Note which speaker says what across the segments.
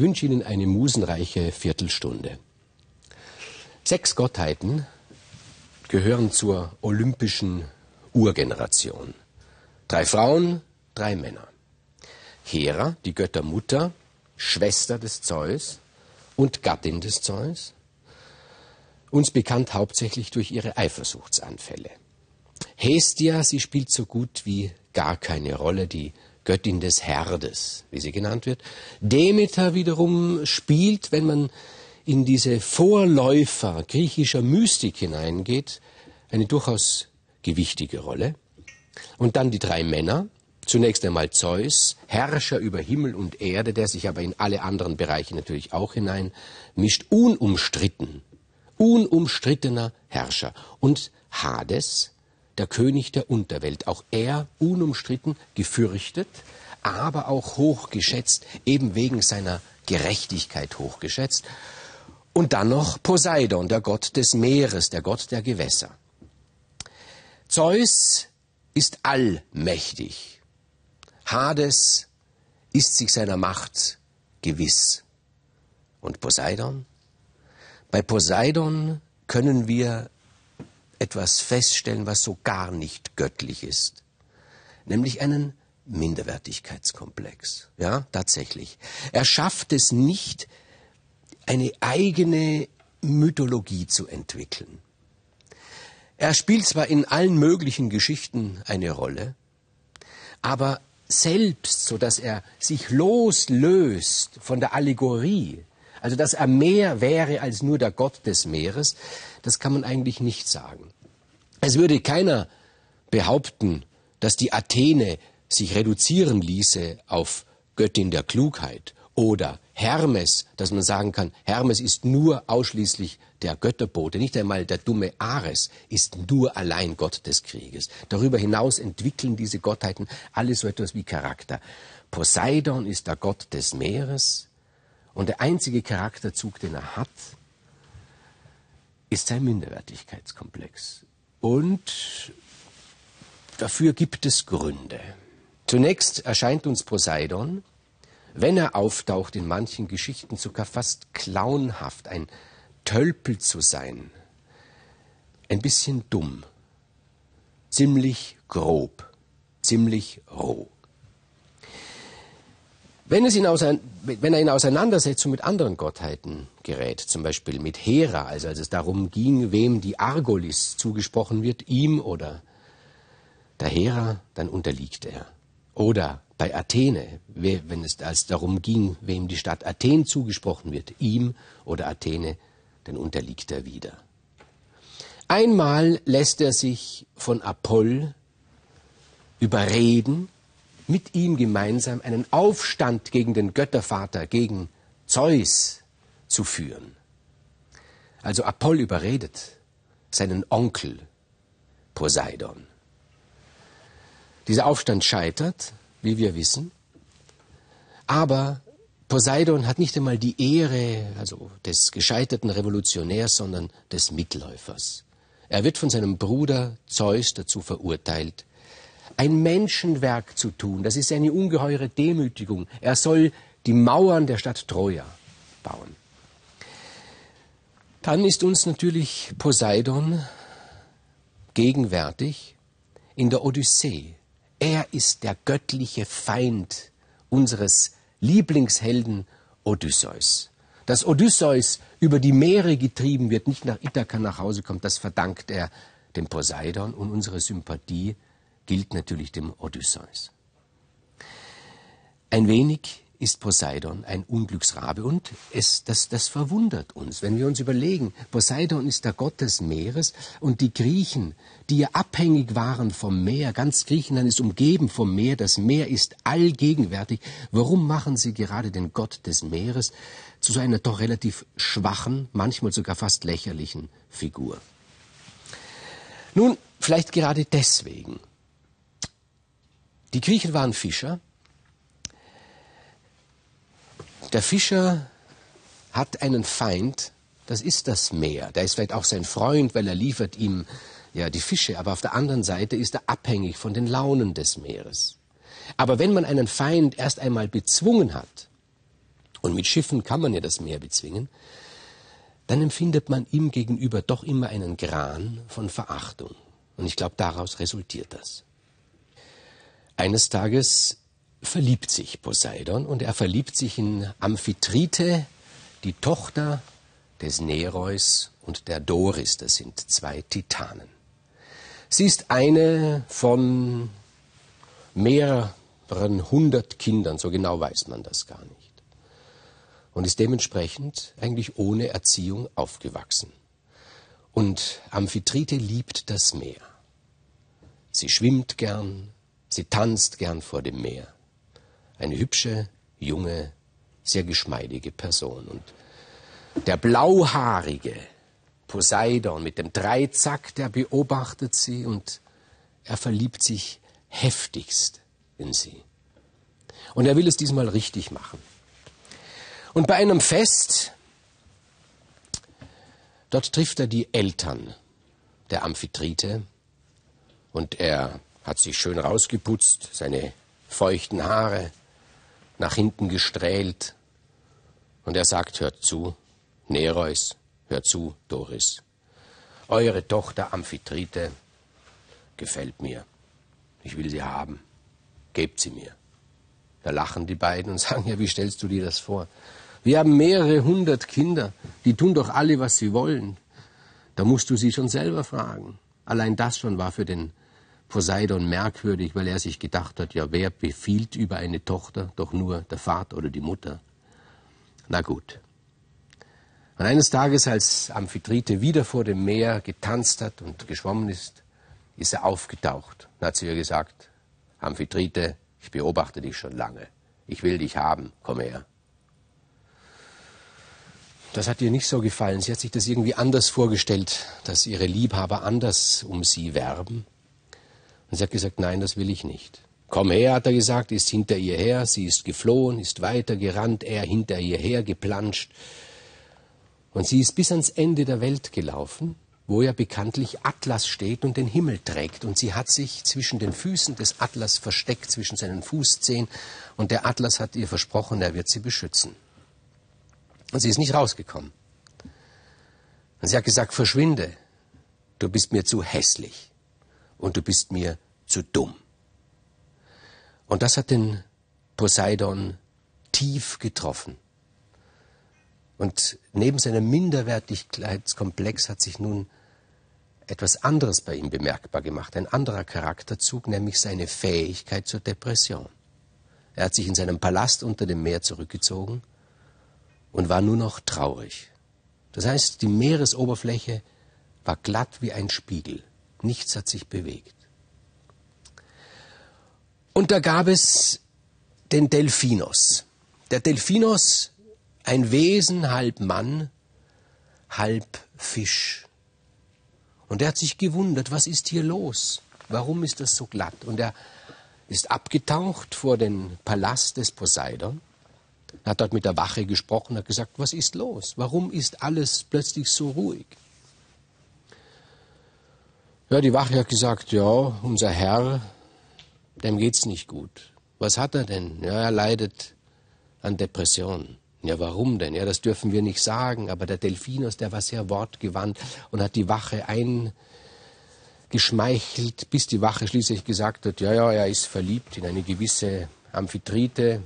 Speaker 1: wünsche Ihnen eine musenreiche Viertelstunde. Sechs Gottheiten gehören zur olympischen Urgeneration. Drei Frauen, drei Männer. Hera, die Göttermutter, Schwester des Zeus und Gattin des Zeus, uns bekannt hauptsächlich durch ihre Eifersuchtsanfälle. Hestia, sie spielt so gut wie gar keine Rolle, die Göttin des Herdes, wie sie genannt wird. Demeter wiederum spielt, wenn man in diese Vorläufer griechischer Mystik hineingeht, eine durchaus gewichtige Rolle. Und dann die drei Männer. Zunächst einmal Zeus, Herrscher über Himmel und Erde, der sich aber in alle anderen Bereiche natürlich auch hinein mischt, unumstritten, unumstrittener Herrscher. Und Hades, der König der Unterwelt, auch er unumstritten, gefürchtet, aber auch hochgeschätzt, eben wegen seiner Gerechtigkeit hochgeschätzt. Und dann noch Poseidon, der Gott des Meeres, der Gott der Gewässer. Zeus ist allmächtig. Hades ist sich seiner Macht gewiss. Und Poseidon? Bei Poseidon können wir etwas feststellen, was so gar nicht göttlich ist, nämlich einen Minderwertigkeitskomplex. Ja, tatsächlich. Er schafft es nicht, eine eigene Mythologie zu entwickeln. Er spielt zwar in allen möglichen Geschichten eine Rolle, aber selbst, so dass er sich loslöst von der Allegorie, also dass er mehr wäre als nur der Gott des Meeres, das kann man eigentlich nicht sagen. Es würde keiner behaupten, dass die Athene sich reduzieren ließe auf Göttin der Klugheit oder Hermes, dass man sagen kann, Hermes ist nur ausschließlich der Götterbote, nicht einmal der dumme Ares ist nur allein Gott des Krieges. Darüber hinaus entwickeln diese Gottheiten alle so etwas wie Charakter. Poseidon ist der Gott des Meeres und der einzige Charakterzug, den er hat, ist sein Minderwertigkeitskomplex. Und dafür gibt es Gründe. Zunächst erscheint uns Poseidon wenn er auftaucht in manchen Geschichten sogar fast clownhaft, ein Tölpel zu sein, ein bisschen dumm, ziemlich grob, ziemlich roh. Wenn, es in wenn er in Auseinandersetzung mit anderen Gottheiten gerät, zum Beispiel mit Hera, also als es darum ging, wem die Argolis zugesprochen wird, ihm oder der Hera, dann unterliegt er. Oder bei Athene, wenn es als darum ging, wem die Stadt Athen zugesprochen wird, ihm oder Athene, dann unterliegt er wieder. Einmal lässt er sich von Apoll überreden, mit ihm gemeinsam einen Aufstand gegen den Göttervater, gegen Zeus zu führen. Also Apoll überredet seinen Onkel Poseidon. Dieser Aufstand scheitert wie wir wissen. Aber Poseidon hat nicht einmal die Ehre also des gescheiterten Revolutionärs, sondern des Mitläufers. Er wird von seinem Bruder Zeus dazu verurteilt, ein Menschenwerk zu tun. Das ist eine ungeheure Demütigung. Er soll die Mauern der Stadt Troja bauen. Dann ist uns natürlich Poseidon gegenwärtig in der Odyssee. Er ist der göttliche Feind unseres Lieblingshelden Odysseus. Dass Odysseus über die Meere getrieben wird, nicht nach Ithaka nach Hause kommt, das verdankt er dem Poseidon und unsere Sympathie gilt natürlich dem Odysseus. Ein wenig ist Poseidon ein Unglücksrabe und es, das, das verwundert uns, wenn wir uns überlegen, Poseidon ist der Gott des Meeres und die Griechen, die ja abhängig waren vom Meer, ganz Griechenland ist umgeben vom Meer, das Meer ist allgegenwärtig, warum machen sie gerade den Gott des Meeres zu so einer doch relativ schwachen, manchmal sogar fast lächerlichen Figur? Nun, vielleicht gerade deswegen. Die Griechen waren Fischer, der Fischer hat einen Feind, das ist das Meer. Der ist vielleicht auch sein Freund, weil er liefert ihm ja die Fische, aber auf der anderen Seite ist er abhängig von den Launen des Meeres. Aber wenn man einen Feind erst einmal bezwungen hat und mit Schiffen kann man ja das Meer bezwingen, dann empfindet man ihm gegenüber doch immer einen Gran von Verachtung. Und ich glaube, daraus resultiert das. Eines Tages verliebt sich Poseidon und er verliebt sich in Amphitrite, die Tochter des Nereus und der Doris, das sind zwei Titanen. Sie ist eine von mehreren hundert Kindern, so genau weiß man das gar nicht. Und ist dementsprechend eigentlich ohne Erziehung aufgewachsen. Und Amphitrite liebt das Meer. Sie schwimmt gern, sie tanzt gern vor dem Meer. Eine hübsche, junge, sehr geschmeidige Person. Und der blauhaarige Poseidon mit dem Dreizack, der beobachtet sie und er verliebt sich heftigst in sie. Und er will es diesmal richtig machen. Und bei einem Fest, dort trifft er die Eltern der Amphitrite und er hat sich schön rausgeputzt, seine feuchten Haare nach hinten gestrählt und er sagt, hört zu, Nereus, hör zu, Doris. Eure Tochter Amphitrite gefällt mir. Ich will sie haben. Gebt sie mir. Da lachen die beiden und sagen, ja, wie stellst du dir das vor? Wir haben mehrere hundert Kinder, die tun doch alle, was sie wollen. Da musst du sie schon selber fragen. Allein das schon war für den Poseidon merkwürdig, weil er sich gedacht hat, ja, wer befiehlt über eine Tochter? Doch nur der Vater oder die Mutter. Na gut. Und eines Tages, als Amphitrite wieder vor dem Meer getanzt hat und geschwommen ist, ist er aufgetaucht und hat zu ihr gesagt, Amphitrite, ich beobachte dich schon lange. Ich will dich haben, komm her. Das hat ihr nicht so gefallen. Sie hat sich das irgendwie anders vorgestellt, dass ihre Liebhaber anders um sie werben. Und sie hat gesagt, nein, das will ich nicht. Komm her, hat er gesagt, ist hinter ihr her, sie ist geflohen, ist weiter gerannt, er hinter ihr her geplanscht. Und sie ist bis ans Ende der Welt gelaufen, wo ja bekanntlich Atlas steht und den Himmel trägt. Und sie hat sich zwischen den Füßen des Atlas versteckt, zwischen seinen Fußzehen. Und der Atlas hat ihr versprochen, er wird sie beschützen. Und sie ist nicht rausgekommen. Und sie hat gesagt, verschwinde. Du bist mir zu hässlich. Und du bist mir zu dumm. Und das hat den Poseidon tief getroffen. Und neben seinem Minderwertigkeitskomplex hat sich nun etwas anderes bei ihm bemerkbar gemacht, ein anderer Charakterzug, nämlich seine Fähigkeit zur Depression. Er hat sich in seinem Palast unter dem Meer zurückgezogen und war nur noch traurig. Das heißt, die Meeresoberfläche war glatt wie ein Spiegel. Nichts hat sich bewegt. Und da gab es den Delphinos. Der Delphinos ein Wesen halb Mann, halb Fisch. Und er hat sich gewundert, was ist hier los? Warum ist das so glatt? Und er ist abgetaucht vor den Palast des Poseidon, hat dort mit der Wache gesprochen, hat gesagt, was ist los? Warum ist alles plötzlich so ruhig? Ja, die Wache hat gesagt, ja, unser Herr, dem geht's nicht gut. Was hat er denn? Ja, er leidet an Depressionen. Ja, warum denn? Ja, das dürfen wir nicht sagen, aber der Delphinus, der war sehr wortgewandt und hat die Wache eingeschmeichelt, bis die Wache schließlich gesagt hat, ja, ja, er ist verliebt in eine gewisse Amphitrite,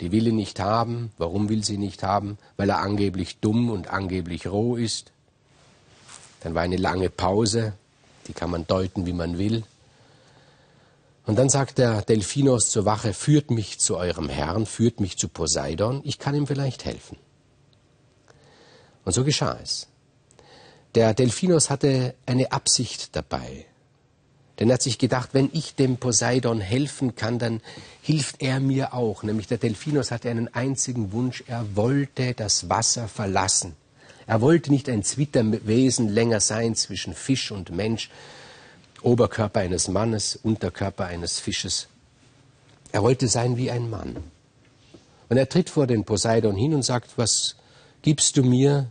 Speaker 1: die will ihn nicht haben. Warum will sie nicht haben? Weil er angeblich dumm und angeblich roh ist. Dann war eine lange Pause, die kann man deuten, wie man will. Und dann sagt der Delphinos zur Wache, führt mich zu eurem Herrn, führt mich zu Poseidon, ich kann ihm vielleicht helfen. Und so geschah es. Der Delphinos hatte eine Absicht dabei. Denn er hat sich gedacht, wenn ich dem Poseidon helfen kann, dann hilft er mir auch. Nämlich der Delphinos hatte einen einzigen Wunsch, er wollte das Wasser verlassen. Er wollte nicht ein Zwitterwesen länger sein zwischen Fisch und Mensch, Oberkörper eines Mannes, Unterkörper eines Fisches. Er wollte sein wie ein Mann. Und er tritt vor den Poseidon hin und sagt, was gibst du mir,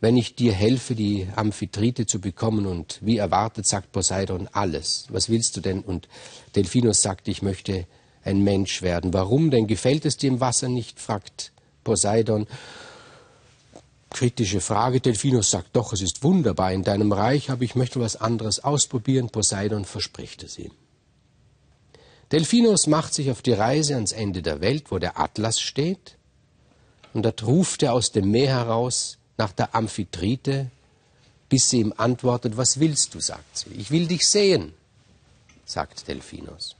Speaker 1: wenn ich dir helfe, die Amphitrite zu bekommen? Und wie erwartet, sagt Poseidon, alles. Was willst du denn? Und Delphinus sagt, ich möchte ein Mensch werden. Warum denn? Gefällt es dir im Wasser nicht? fragt Poseidon. Kritische Frage. Delphinus sagt, doch, es ist wunderbar in deinem Reich, aber ich möchte was anderes ausprobieren. Poseidon verspricht es ihm. Delphinus macht sich auf die Reise ans Ende der Welt, wo der Atlas steht, und dort ruft er aus dem Meer heraus nach der Amphitrite, bis sie ihm antwortet, was willst du, sagt sie. Ich will dich sehen, sagt Delphinus.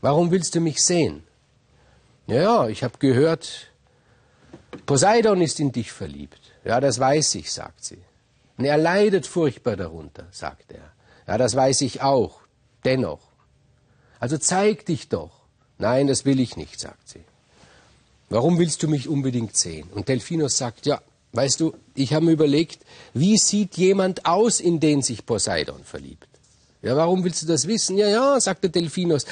Speaker 1: Warum willst du mich sehen? Ja, ich habe gehört, Poseidon ist in dich verliebt. Ja, das weiß ich, sagt sie. Und er leidet furchtbar darunter, sagt er. Ja, das weiß ich auch. Dennoch. Also zeig dich doch. Nein, das will ich nicht, sagt sie. Warum willst du mich unbedingt sehen? Und Delphinus sagt, ja, Weißt du, ich habe mir überlegt, wie sieht jemand aus, in den sich Poseidon verliebt? Ja, warum willst du das wissen? Ja, ja, sagte Delphinus.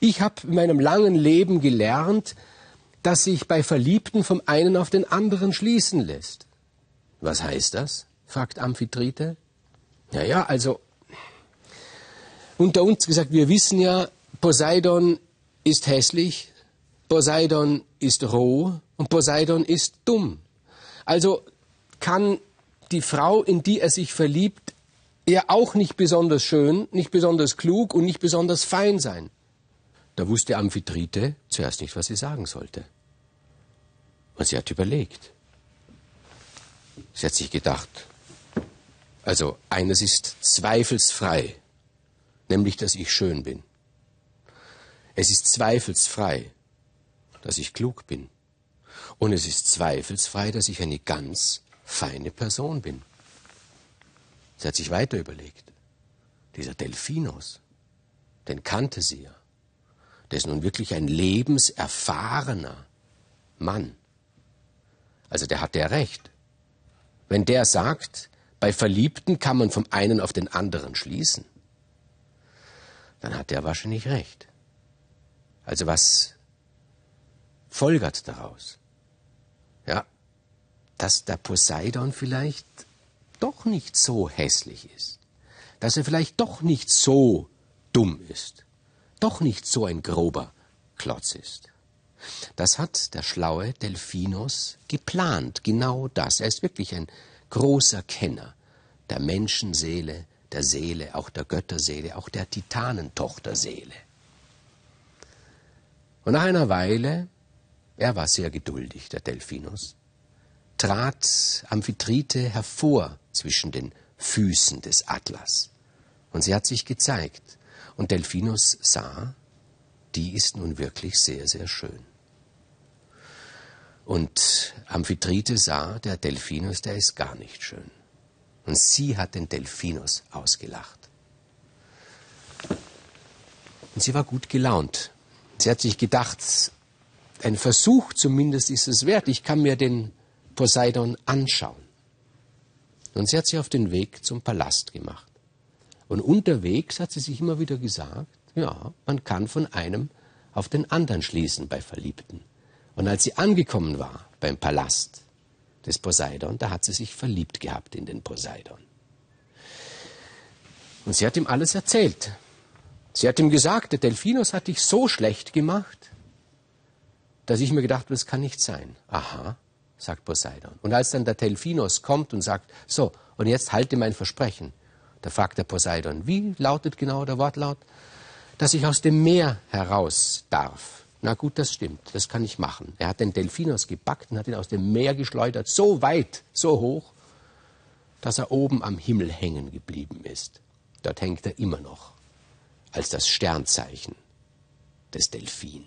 Speaker 1: Ich habe in meinem langen Leben gelernt, dass sich bei Verliebten vom einen auf den anderen schließen lässt. Was heißt das? fragt Amphitrite. Ja, ja, also unter uns gesagt, wir wissen ja, Poseidon ist hässlich, Poseidon ist roh und Poseidon ist dumm. Also kann die Frau, in die er sich verliebt, ja auch nicht besonders schön, nicht besonders klug und nicht besonders fein sein. Da wusste Amphitrite zuerst nicht, was sie sagen sollte. Und sie hat überlegt. Sie hat sich gedacht, also eines ist zweifelsfrei, nämlich dass ich schön bin. Es ist zweifelsfrei, dass ich klug bin. Und es ist zweifelsfrei, dass ich eine ganz feine Person bin. Sie hat sich weiter überlegt. Dieser Delphinus, den kannte sie ja. Der ist nun wirklich ein lebenserfahrener Mann. Also der hat ja recht. Wenn der sagt, bei Verliebten kann man vom einen auf den anderen schließen, dann hat er wahrscheinlich recht. Also was folgert daraus? ja, dass der Poseidon vielleicht doch nicht so hässlich ist, dass er vielleicht doch nicht so dumm ist, doch nicht so ein grober Klotz ist. Das hat der schlaue Delphinus geplant, genau das. Er ist wirklich ein großer Kenner der Menschenseele, der Seele, auch der Götterseele, auch der Titanentochterseele. Und nach einer Weile er war sehr geduldig, der Delphinus, trat Amphitrite hervor zwischen den Füßen des Atlas. Und sie hat sich gezeigt. Und Delphinus sah, die ist nun wirklich sehr, sehr schön. Und Amphitrite sah, der Delphinus, der ist gar nicht schön. Und sie hat den Delphinus ausgelacht. Und sie war gut gelaunt. Sie hat sich gedacht, ein Versuch zumindest ist es wert. Ich kann mir den Poseidon anschauen. Und sie hat sich auf den Weg zum Palast gemacht. Und unterwegs hat sie sich immer wieder gesagt, ja, man kann von einem auf den anderen schließen bei Verliebten. Und als sie angekommen war beim Palast des Poseidon, da hat sie sich verliebt gehabt in den Poseidon. Und sie hat ihm alles erzählt. Sie hat ihm gesagt, der Delphinus hat dich so schlecht gemacht, dass ich mir gedacht habe, das kann nicht sein. Aha, sagt Poseidon. Und als dann der Delphinos kommt und sagt, so, und jetzt halte mein Versprechen, da fragt der Poseidon, wie lautet genau der Wortlaut? Dass ich aus dem Meer heraus darf. Na gut, das stimmt, das kann ich machen. Er hat den Delphinos gepackt und hat ihn aus dem Meer geschleudert, so weit, so hoch, dass er oben am Himmel hängen geblieben ist. Dort hängt er immer noch als das Sternzeichen des Delphin.